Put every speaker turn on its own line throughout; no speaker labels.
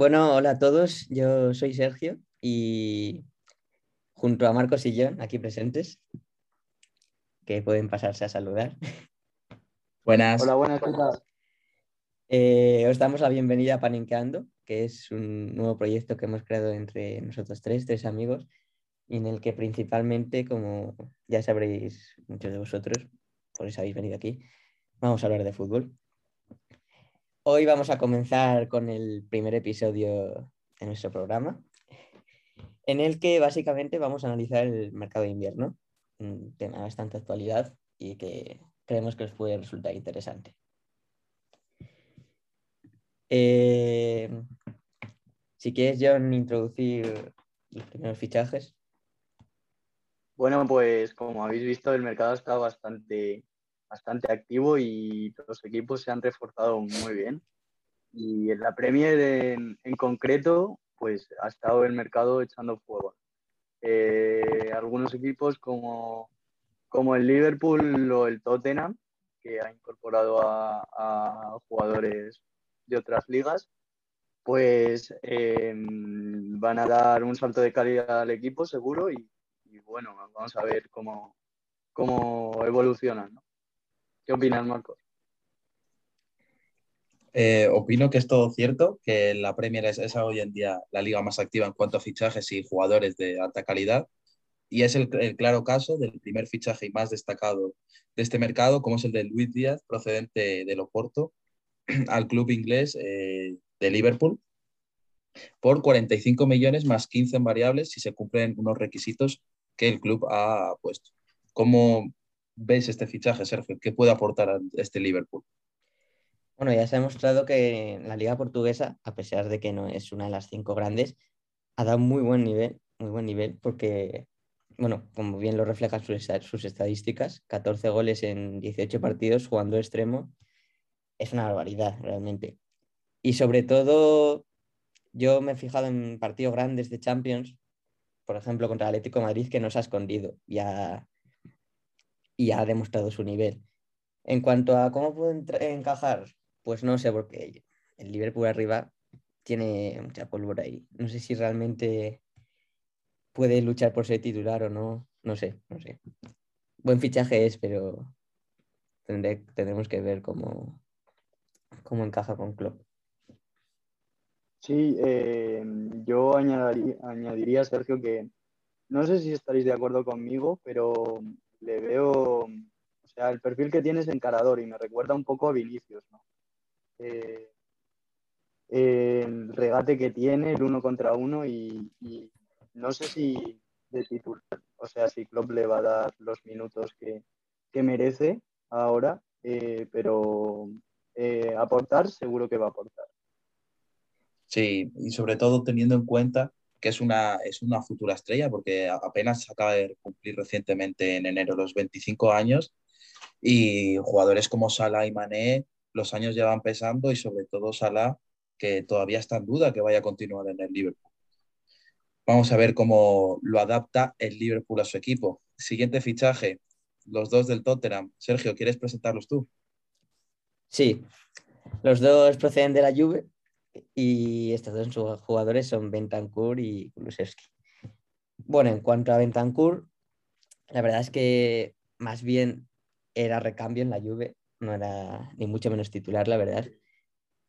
Bueno, hola a todos, yo soy Sergio y junto a Marcos y John, aquí presentes, que pueden pasarse a saludar.
Buenas.
Hola, buenas, ¿qué tal?
Eh, os damos la bienvenida a Paninqueando, que es un nuevo proyecto que hemos creado entre nosotros tres, tres amigos, y en el que principalmente, como ya sabréis muchos de vosotros, por eso habéis venido aquí, vamos a hablar de fútbol. Hoy vamos a comenzar con el primer episodio de nuestro programa, en el que básicamente vamos a analizar el mercado de invierno, un tema bastante actualidad y que creemos que os puede resultar interesante. Eh, si quieres, John, introducir los primeros fichajes.
Bueno, pues como habéis visto, el mercado está bastante, bastante activo y los equipos se han reforzado muy bien. Y en la Premier en, concreto, pues ha estado el mercado echando fuego. Eh, algunos equipos como, como el Liverpool o el Tottenham, que ha incorporado a, a jugadores de otras ligas, pues eh, van a dar un salto de calidad al equipo seguro y, y bueno, vamos a ver cómo, cómo evolucionan. ¿no? ¿Qué opinas?
Eh, opino que es todo cierto, que la Premier es, es, hoy en día la liga más activa en cuanto a fichajes y jugadores de alta calidad. Y es el, claro caso del primer fichaje y más destacado de este mercado, como es el de Luis Díaz, procedente del Oporto, al club inglés eh, de Liverpool, por 45 millones más 15 en variables si se cumplen unos requisitos que el club ha puesto. ¿Cómo ves este fichaje, Sergio? ¿Qué puede aportar a este Liverpool?
Bueno, ya se ha demostrado que la liga portuguesa, a pesar de que no es una de las cinco grandes, ha dado muy buen nivel, muy buen nivel, porque, bueno, como bien lo reflejan sus, sus estadísticas, 14 goles en 18 partidos jugando extremo, es una barbaridad realmente. Y sobre todo, yo me he fijado en partidos grandes de Champions, por ejemplo, contra el Atlético de Madrid, que no se ha escondido y ha, y ha demostrado su nivel. En cuanto a cómo puede encajar, pues no sé, porque el Liverpool arriba tiene mucha pólvora ahí. No sé si realmente puede luchar por ser titular o no. No sé, no sé. Buen fichaje es, pero tendremos que ver cómo, cómo encaja con Klopp.
Sí, eh, yo añadiría, añadiría, Sergio, que no sé si estaréis de acuerdo conmigo, pero le veo, o sea, el perfil que tiene es encarador y me recuerda un poco a Vinicius, ¿no? Eh, el regate que tiene, el uno contra uno y, no sé si de titular, o sea, si Klopp le va a dar los minutos que, que merece ahora, eh, pero eh, aportar seguro que va a aportar.
Sí, y sobre todo teniendo en cuenta que es una, es una futura estrella, porque apenas acaba de cumplir recientemente en enero los 25 años, y jugadores como Salah y Mané, los años ya van pesando, y sobre todo Salah, que todavía está en duda que vaya a continuar en el Liverpool. Vamos a ver cómo lo adapta el Liverpool a su equipo. Siguiente fichaje, los dos del Tottenham. Sergio, ¿quieres presentarlos tú?
Sí, los dos proceden de la Juve y estos dos jugadores son Bentancur y Kulusevski. Bueno, en cuanto a Bentancur, la verdad es que más bien era recambio en la Juve, no era ni mucho menos titular, la verdad.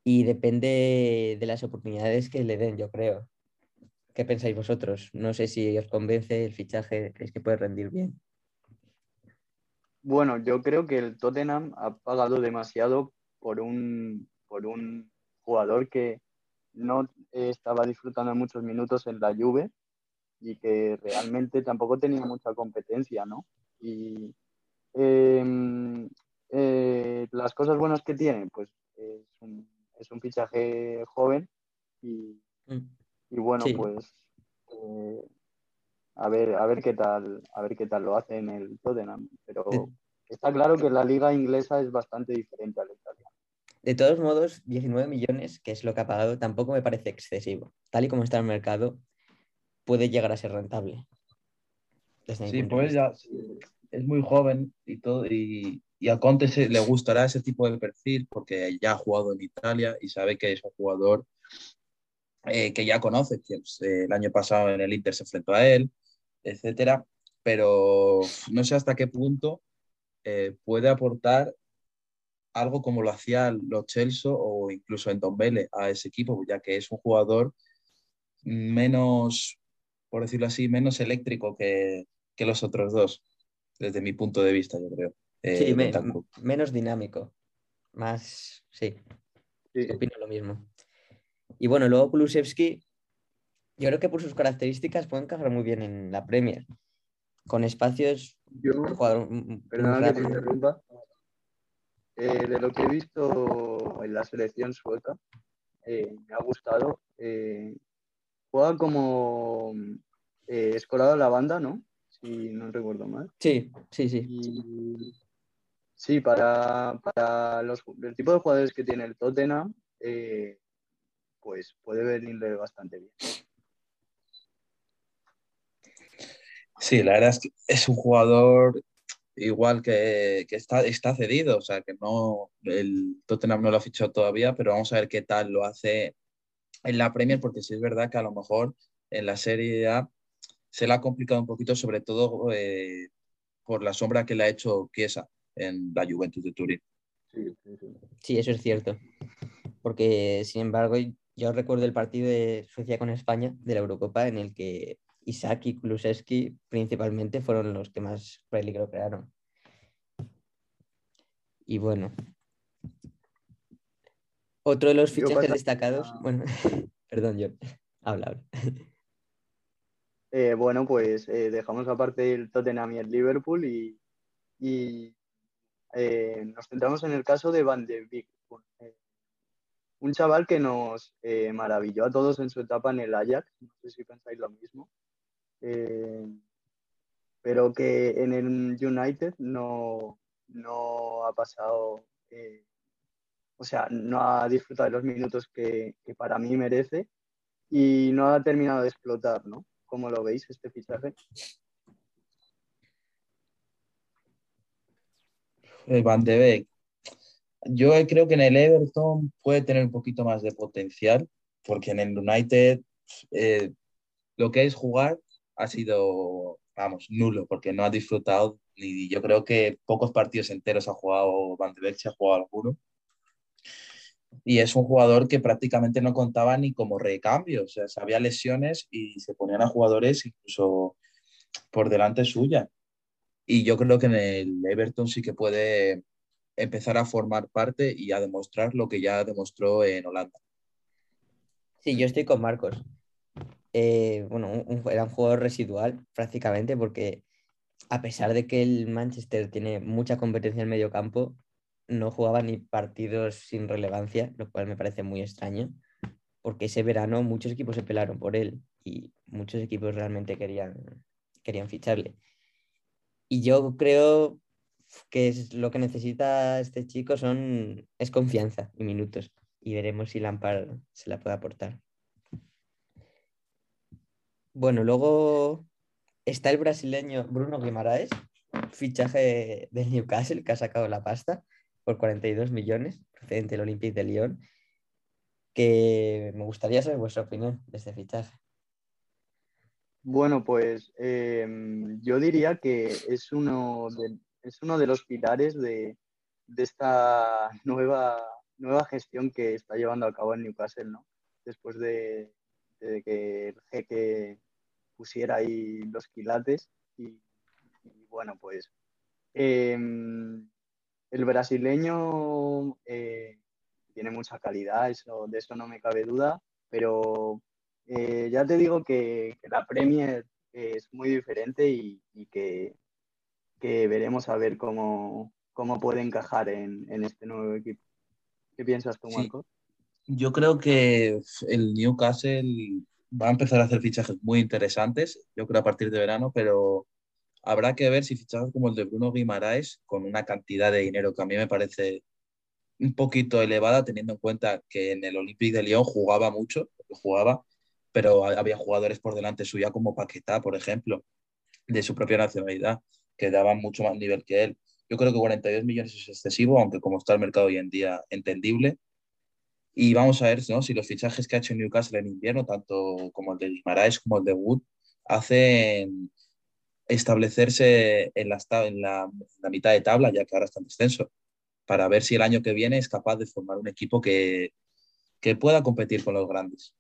Y depende de las oportunidades que le den, yo creo. ¿Qué pensáis vosotros? No sé si os convence el fichaje, ¿creéis que puede rendir bien?
Bueno, yo creo que el Tottenham ha pagado demasiado por un, por un jugador que no estaba disfrutando muchos minutos en la Juve y que realmente tampoco tenía mucha competencia, ¿no? Y eh, eh, las cosas buenas que tiene, pues es un, es un fichaje joven y, y bueno, sí. pues eh, a ver, a ver qué tal, a ver qué tal lo hace en el Tottenham, pero está claro que la liga inglesa es bastante diferente a la italiana.
De todos modos, 19 millones, que es lo que ha pagado, tampoco me parece excesivo. Tal y como está el mercado, puede llegar a ser rentable.
Sí, pues ya es muy joven y todo, y, y a Conte se, le gustará ese tipo de perfil porque ya ha jugado en Italia y sabe que es un jugador eh, que ya conoce, que pues, el año pasado en el Inter se enfrentó a él, etcétera, pero no sé hasta qué punto eh, puede aportar algo como lo hacía los Chelsea o incluso en Vélez a ese equipo, ya que es un jugador menos, por decirlo así, menos eléctrico que, que los otros dos, desde mi punto de vista, yo creo.
Eh, sí, menos dinámico. Más, sí. Opino lo mismo. Y bueno, luego Kulusevski, yo creo que por sus características puede encajar muy bien en la Premier. Con espacios.
Yo, perdona que te interrumpa. Eh, de lo que he visto en la selección sueca, eh, me ha gustado. Eh, juega como escolado a la banda, ¿no? Si no recuerdo mal.
Sí, sí, sí.
sí, para, los, el tipo de jugadores que tiene el Tottenham, pues puede venirle bastante bien.
Sí, la verdad es que es un jugador igual que, está, está cedido, o sea que no, el Tottenham no lo ha fichado todavía, pero vamos a ver qué tal lo hace en la Premier, porque sí es verdad que a lo mejor en la Serie A se le ha complicado un poquito, sobre todo eh, por la sombra que le ha hecho Chiesa en la Juventus de Turín.
Sí, eso es cierto. Porque, sin embargo, yo recuerdo el partido de Suecia con España de la Eurocopa en el que Isaac y Kulusevski principalmente fueron los que más peligro crearon. Y bueno, otro de los fichajes destacados, bueno, perdón, yo, habla, habla.
Eh, bueno, pues eh, dejamos aparte el Tottenham y el Liverpool y, eh, nos centramos en el caso de Van de Beek, un chaval que nos maravilló a todos en su etapa en el Ajax, no sé si pensáis lo mismo. Eh, pero que en el United no, no ha pasado, eh, o sea, no ha disfrutado de los minutos que, para mí merece y no ha terminado de explotar, ¿no? ¿Cómo lo veis este fichaje?
Eh, Van de Beek. Yo creo que en el Everton puede tener un poquito más de potencial, porque en el United lo que es jugar ha sido, vamos, nulo, porque no ha disfrutado, y yo creo que pocos partidos enteros ha jugado Van de Beek, ha jugado alguno. Y es un jugador que prácticamente no contaba ni como recambio, o sea, había lesiones y se ponían a jugadores incluso por delante suya. Y yo creo que en el Everton sí que puede empezar a formar parte y a demostrar lo que ya demostró en Holanda.
Sí, yo estoy con Marcos. Eh, bueno, era un jugador residual prácticamente porque a pesar de que el Manchester tiene mucha competencia en medio campo, no jugaba ni partidos sin relevancia, lo cual me parece muy extraño, porque ese verano muchos equipos se pelaron por él y muchos equipos realmente querían, querían ficharle. Y yo creo que es lo que necesita este chico son, es confianza y minutos. Y veremos si Lampard se la puede aportar. Bueno, luego está el brasileño Bruno Guimaraes, fichaje del Newcastle, que ha sacado la pasta por 42 millones, procedente del Olympique de Lyon, que me gustaría saber vuestra opinión de este fichaje.
Bueno, pues em, yo diría que es uno de, es uno de los pilares de, esta nueva, nueva gestión que está llevando a cabo el Newcastle, ¿no? Después de, de que el jeque pusiera ahí los quilates. Y, bueno, pues em, el brasileño eh, tiene mucha calidad, eso, de eso no me cabe duda, pero eh, ya te digo que, la Premier es muy diferente y, que, veremos a ver cómo, cómo puede encajar en, este nuevo equipo. ¿Qué piensas tú, Marco?
Yo creo que el Newcastle va a empezar a hacer fichajes muy interesantes, yo creo a partir de verano, pero habrá que ver si fichajes como el de Bruno Guimaraes, con una cantidad de dinero que a mí me parece un poquito elevada, teniendo en cuenta que en el Olympique de Lyon jugaba mucho, jugaba, pero había jugadores por delante suya como Paquetá, por ejemplo, de su propia nacionalidad, que daban mucho más nivel que él. Yo creo que 42 millones es excesivo, aunque como está el mercado hoy en día, entendible. Y vamos a ver si los fichajes que ha hecho Newcastle en invierno, tanto como el de Guimaraes como el de Wood, hacen establecerse en la, en la, mitad de tabla, ya que ahora está en descenso, para ver si el año que viene es capaz de formar un equipo que, que pueda competir con los grandes.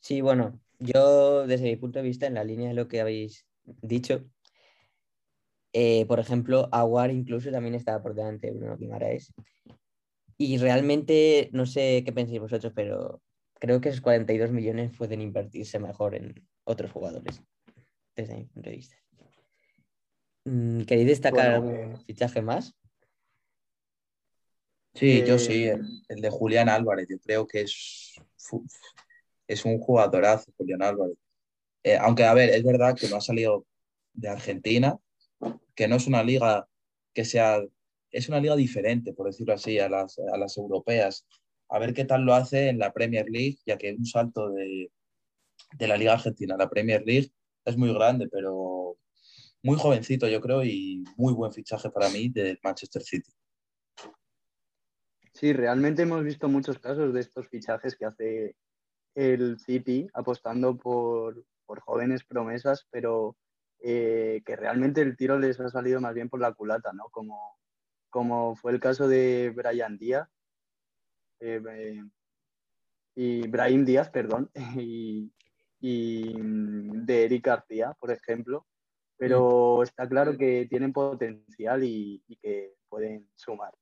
Sí, bueno, yo desde mi punto de vista, en la línea de lo que habéis dicho, eh, por ejemplo, Aguar incluso también estaba por delante de Bruno Guimaraes. Y realmente, no sé qué pensáis vosotros, pero creo que esos 42 millones pueden invertirse mejor en otros jugadores, desde mi punto de vista. Mm, ¿Queréis destacar algún fichaje más?
Sí, yo sí, eh, el, de Julián Álvarez, yo creo que es, es un jugadorazo, Julián Álvarez. Eh, aunque, a ver, es verdad que no ha salido de Argentina, que no es una liga que sea es una liga diferente, por decirlo así, a las, a las europeas. A ver qué tal lo hace en la Premier League, ya que un salto de, de la Liga Argentina a la Premier League es muy grande, pero muy jovencito, yo creo, y muy buen fichaje para mí del Manchester City.
Sí, realmente hemos visto muchos casos de estos fichajes que hace el City apostando por, por jóvenes promesas, pero eh, que realmente el tiro les ha salido más bien por la culata, ¿no? Como, como fue el caso de Brian Díaz eh, eh, y Brian Díaz, perdón, y, mm, de Eric García, por ejemplo, pero está claro que tienen potencial y, que pueden sumar.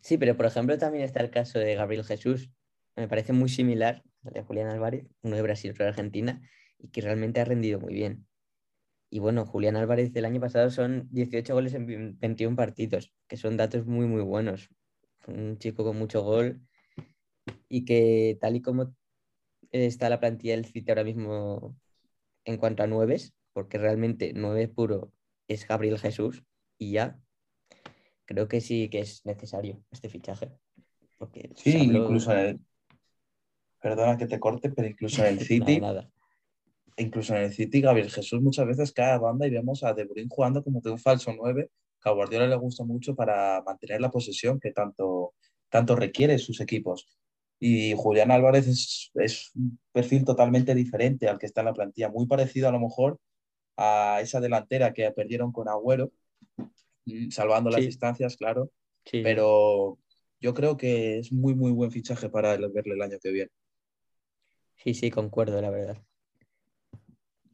Sí, pero por ejemplo también está el caso de Gabriel Jesús, me parece muy similar al de Julián Álvarez, uno de Brasil, otro de Argentina, y que realmente ha rendido muy bien. Y bueno, Julián Álvarez del año pasado son 18 goles en 21 partidos, que son datos muy, muy buenos. Un chico con mucho gol y que tal y como está la plantilla del City ahora mismo en cuanto a nueves, porque realmente nueve puro es Gabriel Jesús y ya, creo que sí que es necesario este fichaje. Porque
sí, incluso en el... Perdona que te corte, pero incluso en el City... nada incluso en el City, Gabriel Jesús muchas veces cae a banda y vemos a De Bruyne jugando como de un falso 9, que a Guardiola le gusta mucho para mantener la posesión que tanto, tanto requiere sus equipos. Y Julián Álvarez es, un perfil totalmente diferente al que está en la plantilla, muy parecido a lo mejor a esa delantera que perdieron con Agüero, mm, salvando las distancias, claro. Pero yo creo que es muy, muy buen fichaje para verle el año que viene.
Sí, sí, concuerdo, la verdad.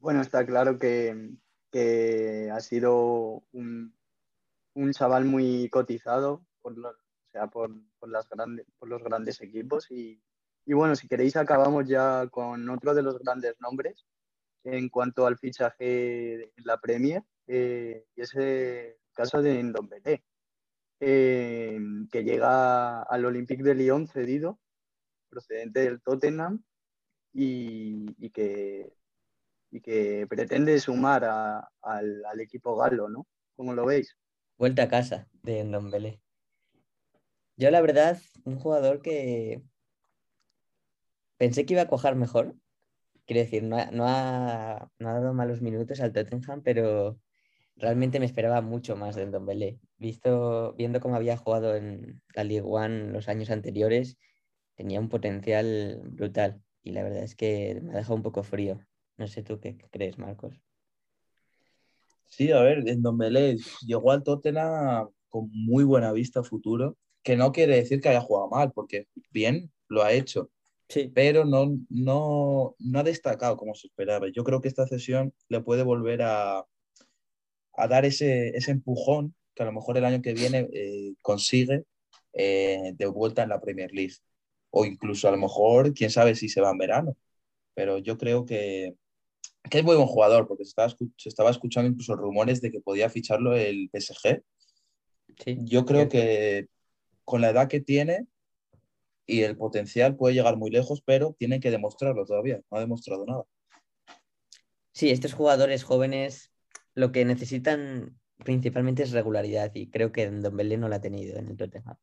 Bueno, está claro que, ha sido un, chaval muy cotizado por, sea, por, los grandes equipos. Y, bueno, si queréis, acabamos ya con otro de los grandes nombres en cuanto al fichaje de la Premier, eh, y es el caso de Ndombele, eh, que llega al Olympique de Lyon cedido, procedente del Tottenham, y que y que pretende sumar al, equipo galo, ¿no? ¿Cómo lo veis?
Vuelta a casa de Ndombele. Yo la verdad, un jugador que pensé que iba a cojar mejor. Quiero decir, no ha, dado malos minutos al Tottenham, pero realmente me esperaba mucho más de Ndombele. Visto, viendo cómo había jugado en la League One los años anteriores, tenía un potencial brutal. Y la verdad es que me ha dejado un poco frío. No sé tú qué crees, Marcos.
Sí, a ver, en Dombele llegó al Tottenham con muy buena vista futuro, que no quiere decir que haya jugado mal, porque bien lo ha hecho, sí. pero no, no, no ha destacado como se esperaba. Yo creo que esta cesión le puede volver a, a dar ese, ese, empujón que a lo mejor el año que viene eh, consigue eh, de vuelta en la Premier League. O incluso a lo mejor, quién sabe si se va en verano. Pero yo creo que, que es muy buen jugador, porque se estaba, se estaba escuchando incluso rumores de que podía ficharlo el PSG. Yo creo que con la edad que tiene y el potencial puede llegar muy lejos, pero tiene que demostrarlo todavía. No ha demostrado nada.
Sí, estos jugadores jóvenes lo que necesitan principalmente es regularidad y creo que Don Belén no la ha tenido en el Tottenham.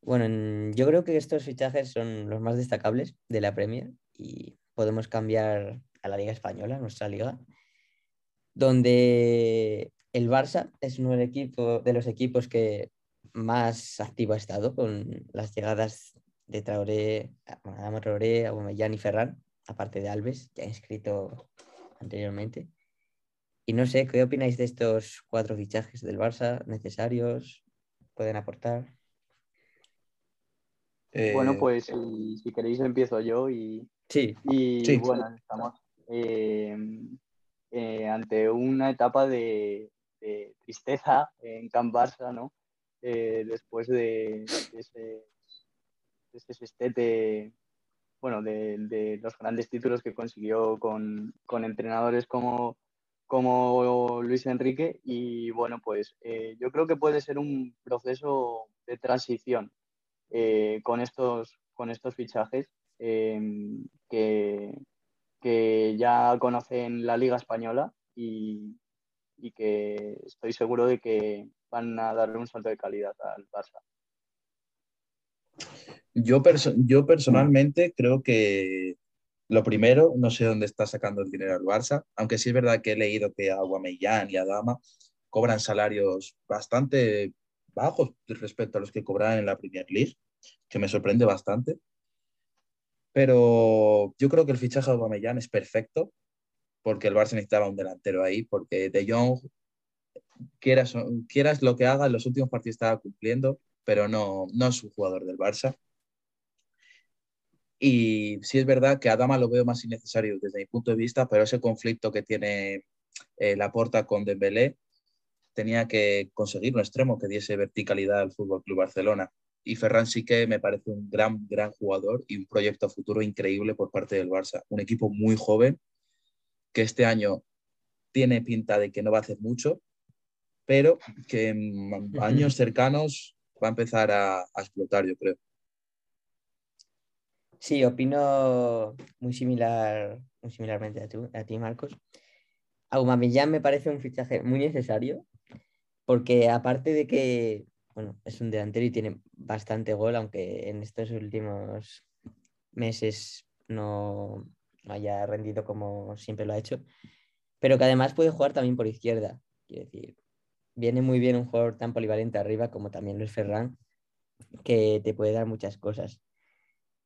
Bueno, yo creo que estos fichajes son los más destacables de la Premier y podemos cambiar a la Liga Española, nuestra liga, donde el Barça es uno de los equipos que más activo ha estado con las llegadas de Traoré, Adama Traoré, Aubameyang y Ferran, aparte de Alves, ya inscrito anteriormente. Y no sé, ¿qué opináis de estos cuatro fichajes del Barça? ¿Necesarios? ¿Pueden aportar?
Bueno,
Eh,
pues si, si queréis empiezo yo y,
Sí,
y
Sí.
bueno, estamos eh, eh, ante una etapa de, de tristeza en Can Barça, ¿no? Eh, después de, de ese, de ese sextete, bueno, de, de los grandes títulos que consiguió con, con entrenadores como, como Luis Enrique y bueno, pues eh, yo creo que puede ser un proceso de transición eh, con, estos, con estos fichajes eh, que, que ya conocen la Liga Española y, y que estoy seguro de que van a darle un salto de calidad al Barça.
Yo, yo personalmente creo que lo primero, no sé dónde está sacando el dinero el Barça, aunque sí es verdad que he leído que Aubameyang y Adama cobran salarios bastante bajos respecto a los que cobraban en la Premier League, que me sorprende bastante. Pero yo creo que el fichaje de Aubameyang es perfecto, porque el Barça necesitaba un delantero ahí, porque De Jong, quieras, quieras lo que haga, en los últimos partidos estaba cumpliendo, pero no, no es un jugador del Barça. Y sí es verdad que Adama lo veo más innecesario desde mi punto de vista, pero ese conflicto que tiene eh, Laporta con Dembélé tenía que conseguir un extremo que diese verticalidad al Fútbol Club Barcelona. Y Ferran sí que me parece un gran, gran jugador y un proyecto futuro increíble por parte del Barça. Un equipo muy joven que este año tiene pinta de que no va a hacer mucho, pero que en años cercanos va a empezar a, a explotar, yo creo.
Sí, opino muy similar, muy similarmente a, tú- a ti, Marcos. Aubameyang me parece un fichaje muy necesario porque aparte de que, bueno, es un delantero y tiene bastante gol, aunque en estos últimos meses no, haya rendido como siempre lo ha hecho, pero que además puede jugar también por izquierda. Quiero decir, viene muy bien un jugador tan polivalente arriba como también lo es Ferran, que te puede dar muchas cosas.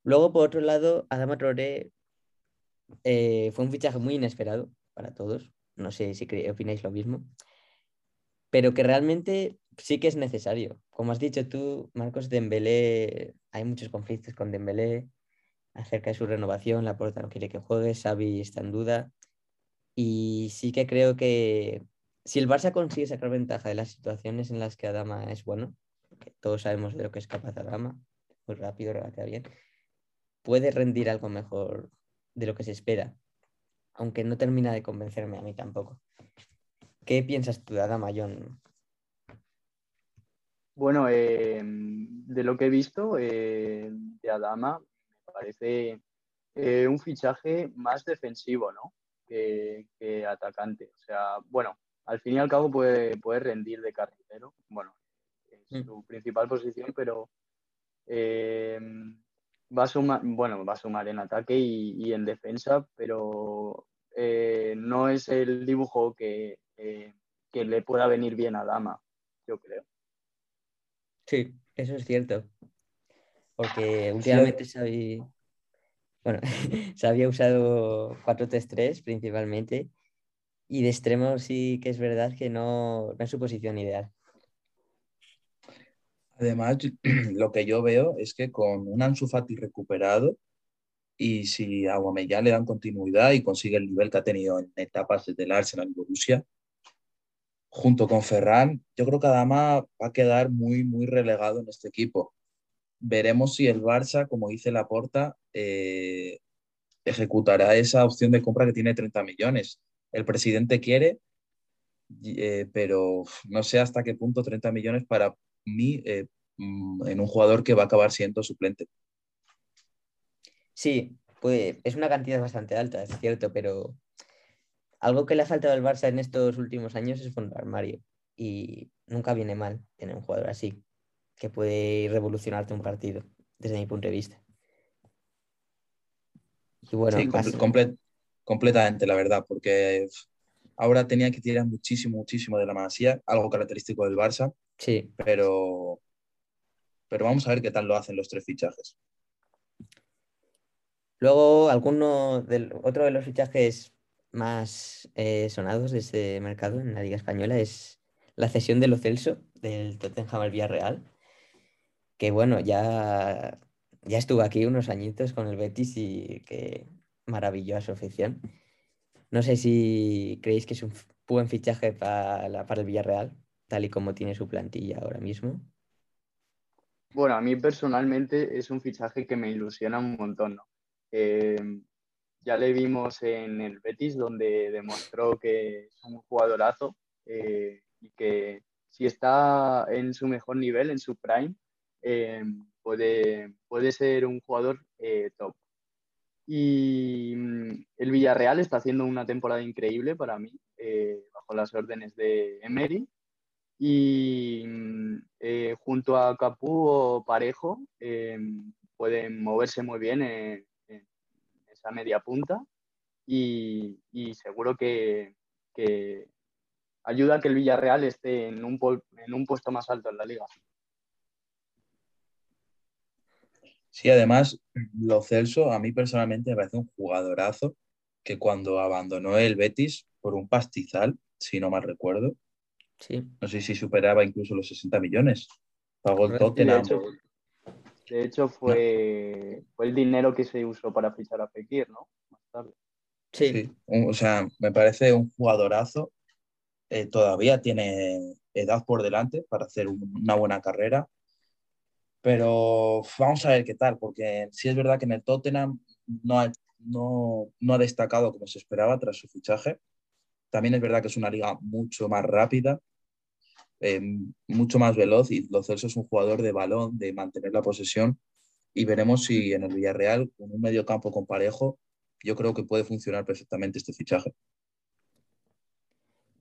Luego, por otro lado, Adama Traoré eh, fue un fichaje muy inesperado para todos. No sé si opináis lo mismo. Pero que realmente sí que es necesario. Como has dicho tú, Marcos Dembélé, hay muchos conflictos con Dembélé acerca de su renovación. La porta no quiere que juegue, Xavi está en duda. Y sí que creo que si el Barça consigue sacar ventaja de las situaciones en las que Adama es bueno, que todos sabemos de lo que es capaz Adama, muy rápido, regate bien, puede rendir algo mejor de lo que se espera, aunque no termina de convencerme a mí tampoco. ¿Qué piensas tú de Adama, John?
Bueno, eh, de lo que he visto eh, de Adama, me parece eh, un fichaje más defensivo, ¿no? Que, que atacante. O sea, bueno, al fin y al cabo puede, puede rendir de carrilero. Bueno, es
Mm.
su principal posición, pero va a sumar, bueno, va a sumar en ataque y, y en defensa, pero no es el dibujo que, eh, que le pueda venir bien a Adama, yo creo.
Sí, eso es cierto. Porque últimamente se había, bueno, se había usado 4-3-3 principalmente y de extremo sí que es verdad que no, no es su posición ideal.
Además, lo que yo veo es que con un Ansu Fati recuperado y si a Aubameyang le dan continuidad y consigue el nivel que ha tenido en etapas desde el Arsenal y Borussia, junto con Ferran, yo creo que Adama va a quedar muy, muy relegado en este equipo. Veremos si el Barça, como dice Laporta, eh, ejecutará esa opción de compra que tiene 30 millones. El presidente quiere, eh, pero no sé hasta qué punto 30 millones para mí eh, mm, en un jugador que va a acabar siendo suplente.
Sí, pues es una cantidad bastante alta, es cierto, pero algo que le ha faltado al Barça en estos últimos años es fondo armario. Y nunca viene mal tener un jugador así, que puede revolucionarte un partido, desde mi punto de vista. Y bueno,
sí,
pas-
comple- comple- completamente, la verdad, porque ahora tenía que tirar muchísimo, muchísimo de la masía, algo característico del Barça,
sí,
pero pero vamos a ver qué tal lo hacen los tres fichajes.
Luego, alguno del, otro de los fichajes más eh, sonados de este mercado en la Liga Española es la cesión de Lo Celso del Tottenham al Villarreal, que bueno, ya, ya estuvo aquí unos añitos con el Betis y que maravilló a su afición. No sé si creéis que es un buen fichaje para, para el Villarreal, tal y como tiene su plantilla ahora mismo.
Bueno, a mí personalmente es un fichaje que me ilusiona un montón, ¿no? Eh, ya le vimos en el Betis, donde demostró que es un jugadorazo eh, y que si está en su mejor nivel, en su prime, eh, puede, puede ser un jugador top. Y mm, el Villarreal está haciendo una temporada increíble para mí, bajo las órdenes de Emery. Y mm, junto a Capú o Parejo, pueden moverse muy bien en, esa media punta y, seguro que, ayuda a que el Villarreal esté en un, en un puesto más alto en la liga.
Sí, además, Lo Celso a mí personalmente me parece un jugadorazo que cuando abandonó el Betis por un pastizal, si no mal recuerdo,
sí.
no sé si superaba incluso los 60 millones. Pagó el Tottenham.
De hecho, fue, fue el dinero que se usó para fichar a Fekir, ¿no? Más tarde.
Sí.
O sea, me parece un jugadorazo. Eh, todavía tiene edad por delante para hacer una buena carrera. Pero vamos a ver qué tal, porque sí es verdad que en el Tottenham no ha, no, no ha destacado como se esperaba tras su fichaje. También es verdad que es una liga mucho más rápida eh, mucho más veloz y Lo Celso es un jugador de balón, de mantener la posesión y veremos si en el Villarreal, con un medio campo con parejo, yo creo que puede funcionar perfectamente este fichaje.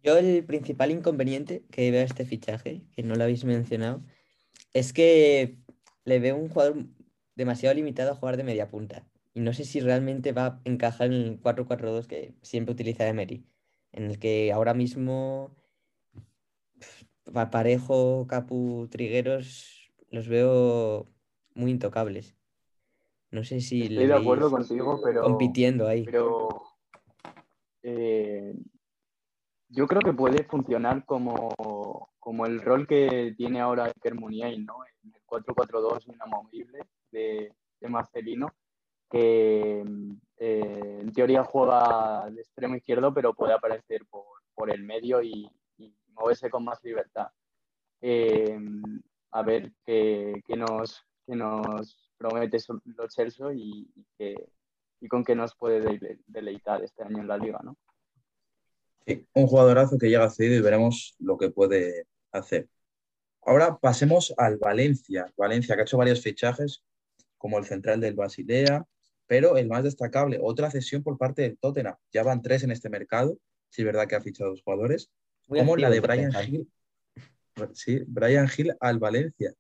Yo el principal inconveniente que veo a este fichaje, que no lo habéis mencionado, es que le veo un jugador demasiado limitado a jugar de media punta. Y no sé si realmente va a encajar en el 4-4-2 que siempre utiliza Emery, en el que ahora mismo Parejo, Capu, Trigueros, los veo muy intocables. No sé si
Estoy de acuerdo contigo, pero.
Compitiendo ahí.
Pero. Eh, yo creo que puede funcionar como, como el rol que tiene ahora Iker Muniain, ¿no? En el 4-4-2 inamovible de, de Marcelino, que eh, en teoría juega de extremo izquierdo, pero puede aparecer por, por el medio y, moverse con más libertad. Eh, a ver qué, nos, promete los Chelsea y, y, con qué nos puede deleitar este año en la liga, ¿no?
Sí, un jugadorazo que llega cedido y veremos lo que puede hacer. Ahora pasemos al Valencia. Valencia que ha hecho varios fichajes, como el central del Basilea, pero el más destacable, otra cesión por parte del Tottenham. Ya van tres en este mercado, si es verdad que ha fichado dos jugadores como la de Brian Hill. Sí, Brian Hill al Valencia.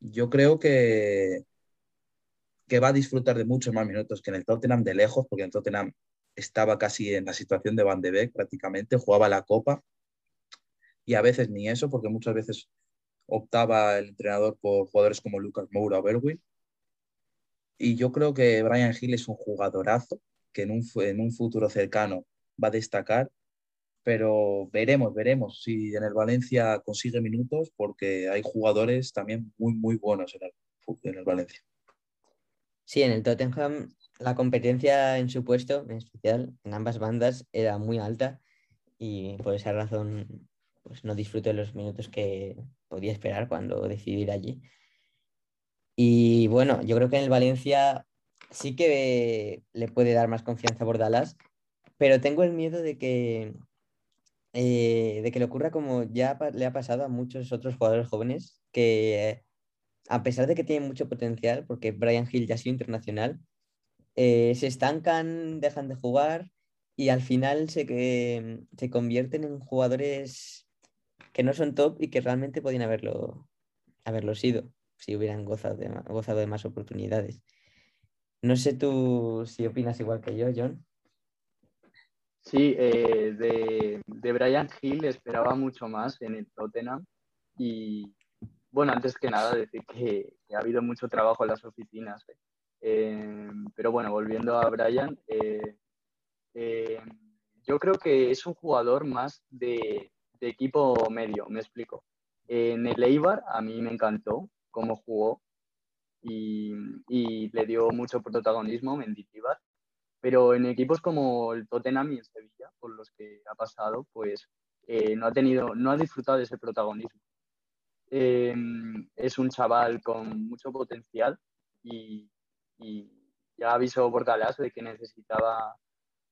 Yo creo que, que va a disfrutar de muchos más minutos que en el Tottenham de lejos, porque en el Tottenham estaba casi en la situación de Van de Beek prácticamente, jugaba la Copa y a veces ni eso, porque muchas veces optaba el entrenador por jugadores como Lucas Moura o Berwin. Y yo creo que Brian Hill es un jugadorazo que en un, en un futuro cercano va a destacar pero veremos, veremos si en el Valencia consigue minutos porque hay jugadores también muy, muy buenos en el, Valencia.
Sí, en el Tottenham la competencia en su puesto, en especial en ambas bandas, era muy alta y por esa razón pues no disfruto de los minutos que podía esperar cuando decidí ir allí. Y bueno, yo creo que en el Valencia sí que le puede dar más confianza a Bordalas, pero tengo el miedo de que eh, de que le ocurra como ya le ha pasado a muchos otros jugadores jóvenes que a pesar de que tienen mucho potencial, porque Brian Hill ya ha sido internacional, eh, se estancan, dejan de jugar y al final se, que, se convierten en jugadores que no son top y que realmente podían haberlo, haberlo sido si hubieran gozado de, gozado de más oportunidades. No sé tú si opinas igual que yo, John.
Sí, eh, de, de, Brian Hill esperaba mucho más en el Tottenham y, bueno, antes que nada decir que, ha habido mucho trabajo en las oficinas. ¿eh? Eh, pero bueno, volviendo a Brian, yo creo que es un jugador más de, equipo medio, me explico. En el Eibar a mí me encantó cómo jugó y, le dio mucho protagonismo Mendilibar, pero en equipos como el Tottenham y en Sevilla, por los que ha pasado, pues no ha tenido, no ha disfrutado de ese protagonismo. Em, es un chaval con mucho potencial y, ya avisó Bordalás de que necesitaba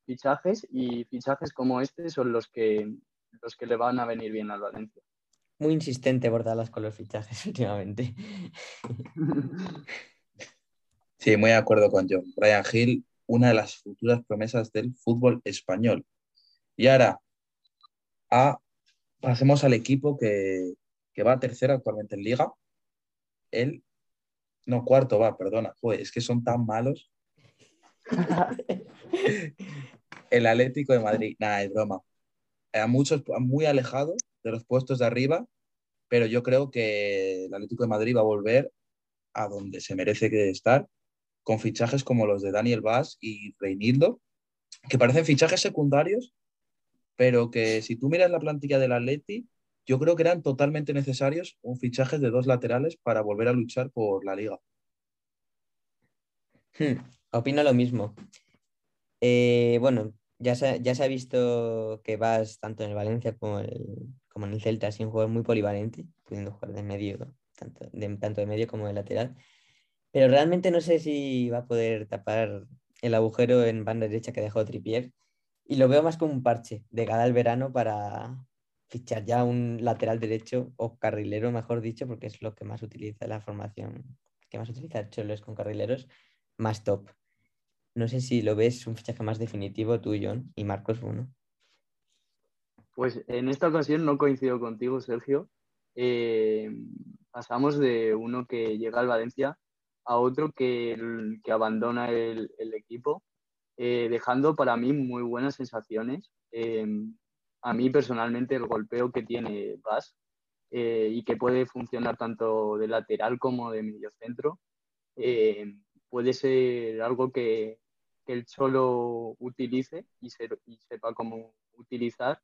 fichajes y fichajes como este son los que, los que le van a venir bien al Valencia.
Muy insistente Bordalás con los fichajes últimamente.
Sí, muy de acuerdo con John. Brian Hill, una de las futuras promesas del fútbol español. Y ahora, a, pasemos al equipo que, que va tercero actualmente en liga. El, no, cuarto va, perdona. Joder, es que son tan malos. el Atlético de Madrid, nada, es broma. A muchos muy alejados de los puestos de arriba, pero yo creo que el Atlético de Madrid va a volver a donde se merece estar, con fichajes como los de Daniel Vaz y Reinildo, que parecen fichajes secundarios, pero que si tú miras la plantilla del Atleti, yo creo que eran totalmente necesarios un fichaje de dos laterales para volver a luchar por la liga.
Hmm, opino lo mismo. Eh, bueno, ya se, ya se ha visto que vas tanto en el Valencia como, en el Celta, así un jugador muy polivalente, pudiendo jugar de medio, tanto de, tanto de medio como de lateral. Pero realmente no sé si va a poder tapar el agujero en banda derecha que dejó Tripier. Y lo veo más como un parche de cara al verano para, fichar ya un lateral derecho o carrilero, mejor dicho, porque es lo que más utiliza la formación, que más utiliza Cholo con carrileros, más top. No sé si lo ves un fichaje más definitivo tú, John, y Marcos uno.
Pues en esta ocasión no coincido contigo, Sergio. Eh, pasamos de uno que llega al Valencia a otro que, que abandona el, equipo, eh, dejando para mí muy buenas sensaciones. Eh, a mí personalmente el golpeo que tiene Bas eh, y que puede funcionar tanto de lateral como de medio centro, eh, puede ser algo que, el Cholo utilice y, sepa cómo utilizar.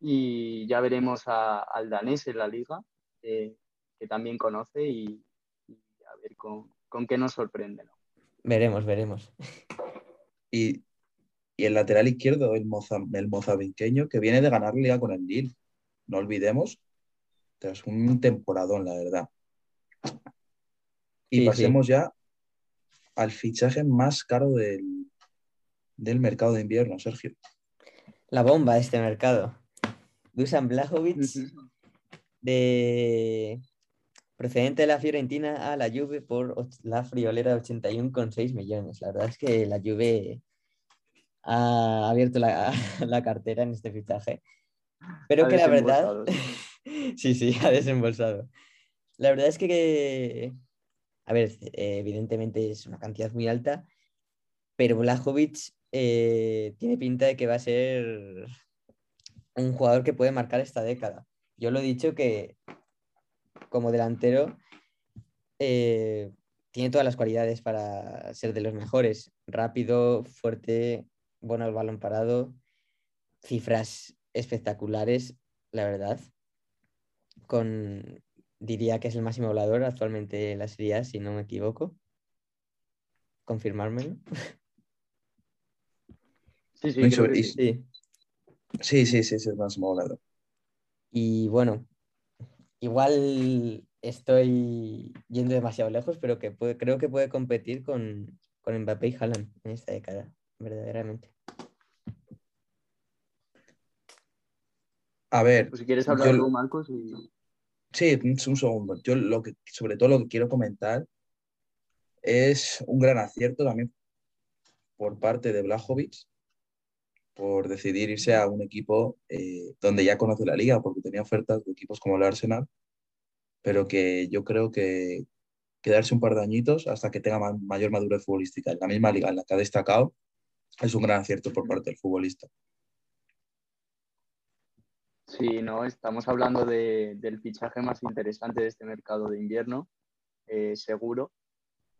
Y ya veremos al danés en la liga, eh, que también conoce, y, a ver con, qué nos sorprende.
Veremos, veremos.
Y y el lateral izquierdo, el, Moza, el que viene de ganar liga con el Lille. No olvidemos, es un temporadón, la verdad. Y pasemos ya al fichaje más caro del, del, mercado de invierno, Sergio.
La bomba de este mercado. Dusan Blajovic, de procedente de la Fiorentina a la Juve por la friolera de 81,6 millones. La verdad es que la Juve ha abierto la, cartera en este fichaje. Pero que la verdad, sí, sí, ha desembolsado. La verdad es que, a ver, evidentemente es una cantidad muy alta, pero Blajovic eh, tiene pinta de que va a ser un jugador que puede marcar esta década. Yo lo he dicho que como delantero eh, tiene todas las cualidades para ser de los mejores. Rápido, fuerte, bueno el balón parado, cifras espectaculares, la verdad. Con, diría que es el máximo volador actualmente en la Serie si no me equivoco. Confirmármelo.
Sí, sí,
sí. sí. Sí, sí, es el máximo volador.
Y bueno, igual estoy yendo demasiado lejos, pero que creo que puede competir con, con Mbappé y Haaland en esta década verdaderamente.
A ver.
Pues si quieres hablar tú, Marcos.
Sí, un segundo. Yo lo que, sobre todo lo que quiero comentar es un gran acierto también por parte de Blajovic por decidir irse a un equipo eh, donde ya conoce la liga, porque tenía ofertas de equipos como el Arsenal, pero que yo creo que quedarse un par de añitos hasta que tenga mayor madurez futbolística en la misma liga en la que ha destacado es un gran acierto por parte del futbolista.
Sí, no, estamos hablando del fichaje más interesante de este mercado de invierno, eh, seguro.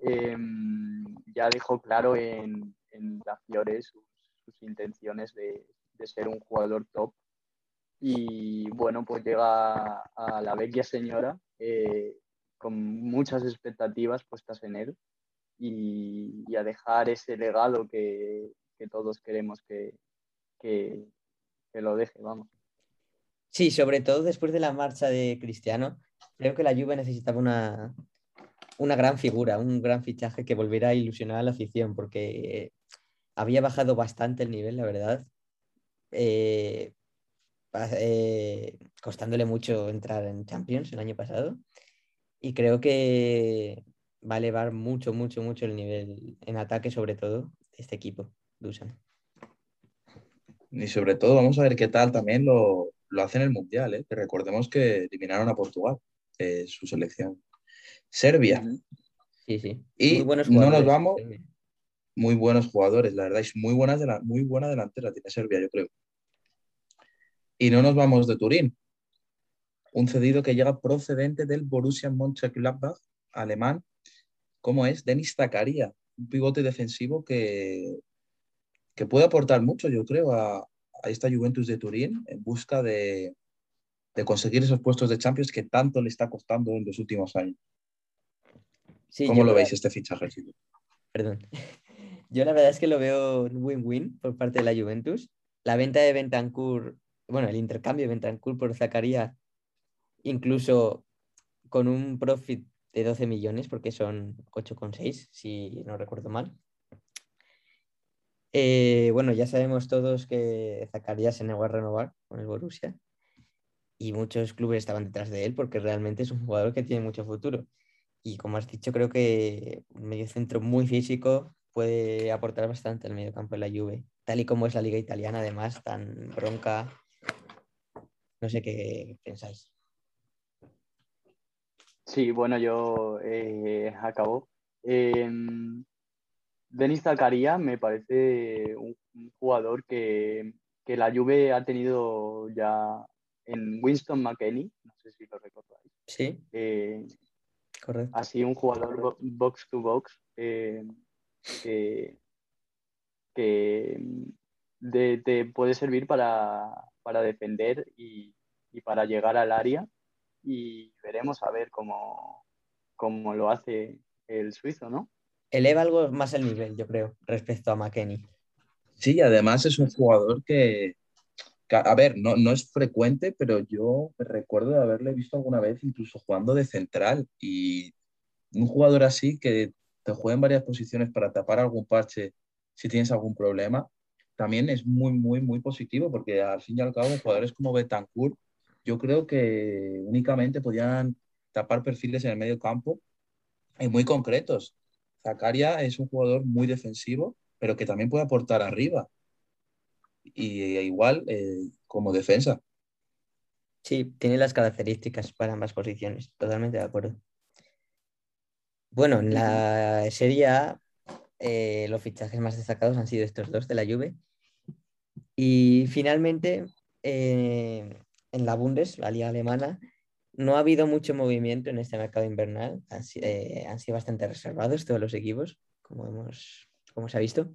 Em, ya dejó claro en, en la Fiore intenciones de, ser un jugador top. Y bueno, pues llega a, la vecchia señora eh, con muchas expectativas puestas en él y, a dejar ese legado que, todos queremos que, que lo deje, vamos.
Sí, sobre todo después de la marcha de Cristiano, creo que la Juve necesitaba una, una gran figura, un gran fichaje que volviera a ilusionar a la afición, porque había bajado bastante el nivel, la verdad. Eh, eh, costándole mucho entrar en Champions el año pasado. Y creo que va a elevar mucho, mucho, mucho el nivel en ataque, sobre todo, este equipo, Dusan.
Y sobre todo, vamos a ver qué tal también lo, lo hace en el Mundial, ¿eh? que recordemos que eliminaron a Portugal, su selección. Serbia.
Sí, sí.
Y no nos vamos. Muy buenos jugadores, la verdad, es muy buena, muy buena delantera tiene Serbia, yo creo. Y no nos vamos de Turín. Un cedido que llega procedente del Borussia Mönchengladbach, alemán, ¿cómo es? Denis Zakaria, un pivote defensivo que, que puede aportar mucho, yo creo, a, a esta Juventus de Turín en busca de, conseguir esos puestos de Champions que tanto le está costando en los últimos años. ¿Cómo lo veis este fichaje?
Perdón. Yo la verdad es que lo veo win-win por parte de la Juventus. La venta de Bentancur, bueno, el intercambio de Bentancur por Zacarías, incluso con un profit de 12 millones, porque son 8,6, si no recuerdo mal. Eh, bueno, ya sabemos todos que Zacarías se negó a renovar con el Borussia y muchos clubes estaban detrás de él porque realmente es un jugador que tiene mucho futuro. Y como has dicho, creo que un medio centro muy físico puede aportar bastante al medio campo de la Juve, tal y como es la liga italiana, además, tan bronca. No sé qué pensáis.
Sí, bueno, yo eh, acabo. Em, Denis Zakaria me parece un, jugador que, la Juve ha tenido ya en Winston McKenney, no sé si lo recordáis.
Sí.
Eh, Correcto. Así un jugador box to box eh, que, te puede servir para, defender y, para llegar al área y veremos a ver cómo, cómo lo hace el suizo, ¿no?
eleva algo más el nivel, yo creo, respecto a McKenny.
Sí, además es un jugador que, a ver, no, no es frecuente, pero yo recuerdo de haberle visto alguna vez incluso jugando de central y un jugador así que te juega en varias posiciones para tapar algún parche si tienes algún problema, también es muy, muy, muy positivo porque al fin y al cabo jugadores como Betancourt yo creo que únicamente podían tapar perfiles en el medio campo y muy concretos. Zakaria es un jugador muy defensivo, pero que también puede aportar arriba. Y e igual eh, como defensa.
Sí, tiene las características para ambas posiciones, totalmente de acuerdo. Bueno, en la Serie A, eh, los fichajes más destacados han sido estos dos de la Juve. Y finalmente, eh, en la Bundes, la liga alemana, no ha habido mucho movimiento en este mercado invernal. Han, eh, sido bastante reservados todos los equipos, como, hemos, como se ha visto.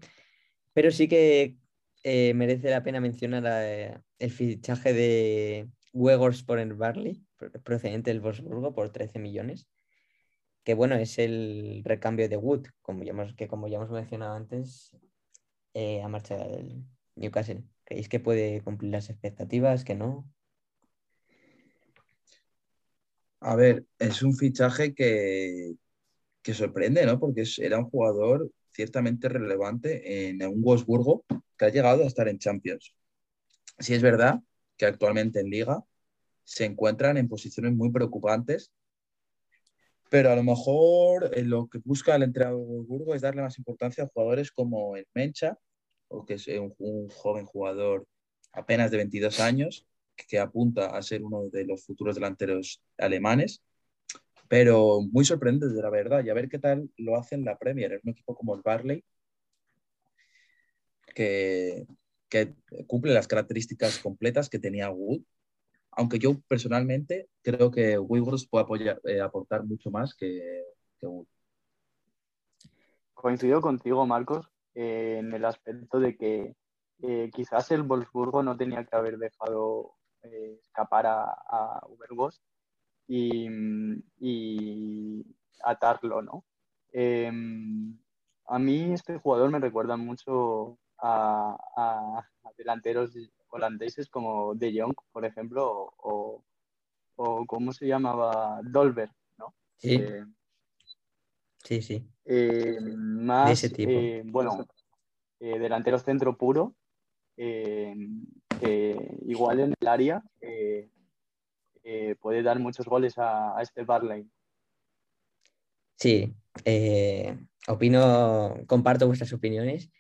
Pero sí que eh, merece la pena mencionar el fichaje de Wegors por el Barley, procedente del Wolfsburgo, por 13 millones. Que bueno, es el recambio de Wood, como ya hemos, que como ya hemos mencionado antes, a marcha del Newcastle. ¿Creéis que puede cumplir las expectativas? ¿Que no?
A ver, es un fichaje que, sorprende, ¿no? Porque era un jugador ciertamente relevante en un Wolfsburgo que ha llegado a estar en Champions. Sí es verdad que actualmente en Liga se encuentran en posiciones muy preocupantes, pero a lo mejor eh, lo que busca el entrenador Wolfsburgo es darle más importancia a jugadores como el Mencha, que es un, joven jugador apenas de 22 años, que apunta a ser uno de los futuros delanteros alemanes, pero muy sorprendente, de la verdad, y a ver qué tal lo hace en la Premier, es un equipo como el Barley, que, que cumple las características completas que tenía Wood, Aunque yo personalmente creo que Uyghurs puede apoyar, eh, aportar mucho más que, que
Coincido contigo, Marcos, eh, en el aspecto de que eh, quizás el Wolfsburgo no tenía que haber dejado escapar a, a y, y, atarlo, ¿no? Em, a mí este jugador me recuerda mucho a, a, delanteros holandeses como De Jong, por ejemplo, o, o, ¿cómo se llamaba? Dolber, ¿no?
Sí. Eh, sí, sí.
Eh, más, de ese tipo. Eh, bueno, delantero centro puro, igual en el área puede dar muchos goles a, a este Barley.
Sí, opino, comparto vuestras opiniones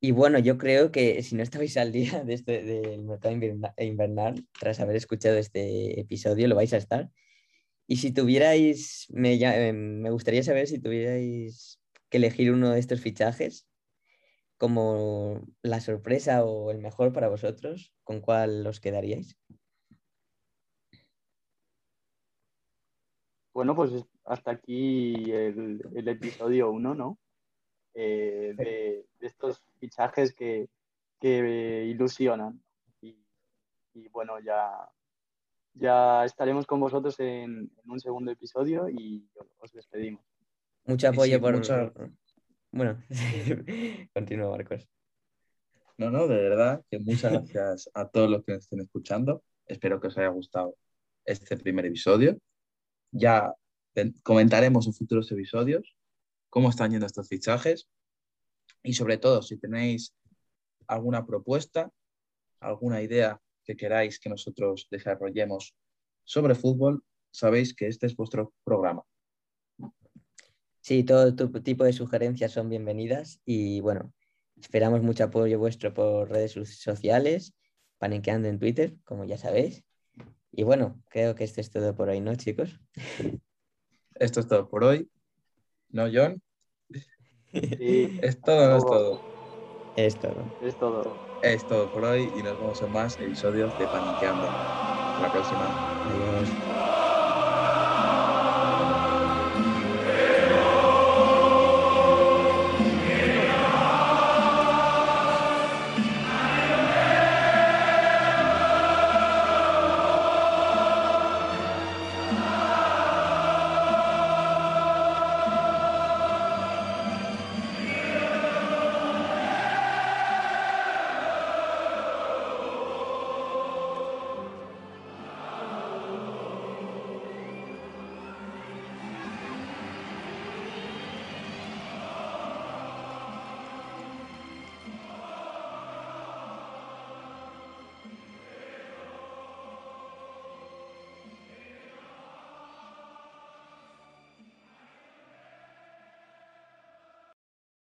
y bueno, yo creo que si no estabais al día de este, del mercado invernal, tras haber escuchado este episodio, lo vais a estar. Y si tuvierais, me, eh, me gustaría saber si tuvierais que elegir uno de estos fichajes como la sorpresa o el mejor para vosotros, ¿con cuál os quedaríais?
Bueno, pues hasta aquí el, el episodio 1, ¿no? Eh, de, estos fichajes que, ilusionan. Y, bueno, ya, ya estaremos con vosotros en, un segundo episodio y os despedimos.
Mucho apoyo por... Bueno, continúa Marcos.
No, no, de verdad que muchas gracias a todos los que nos estén escuchando. Espero que os haya gustado este primer episodio. Ya comentaremos en futuros episodios cómo están yendo estos fichajes y sobre todo si tenéis alguna propuesta, alguna idea que queráis que nosotros desarrollemos sobre fútbol, sabéis que este es vuestro programa.
Sí, todo tipo de sugerencias son bienvenidas y bueno, esperamos mucho apoyo vuestro por redes sociales, paniqueando en Twitter, como ya sabéis. Y bueno, creo que esto es todo por hoy, ¿no, chicos?
Esto es todo por hoy. ¿No, John?
Sí.
es todo, no es todo.
Es todo.
Es todo.
Es todo por hoy y nos vemos en más episodios de Paniqueando. Hasta la próxima.
Adiós.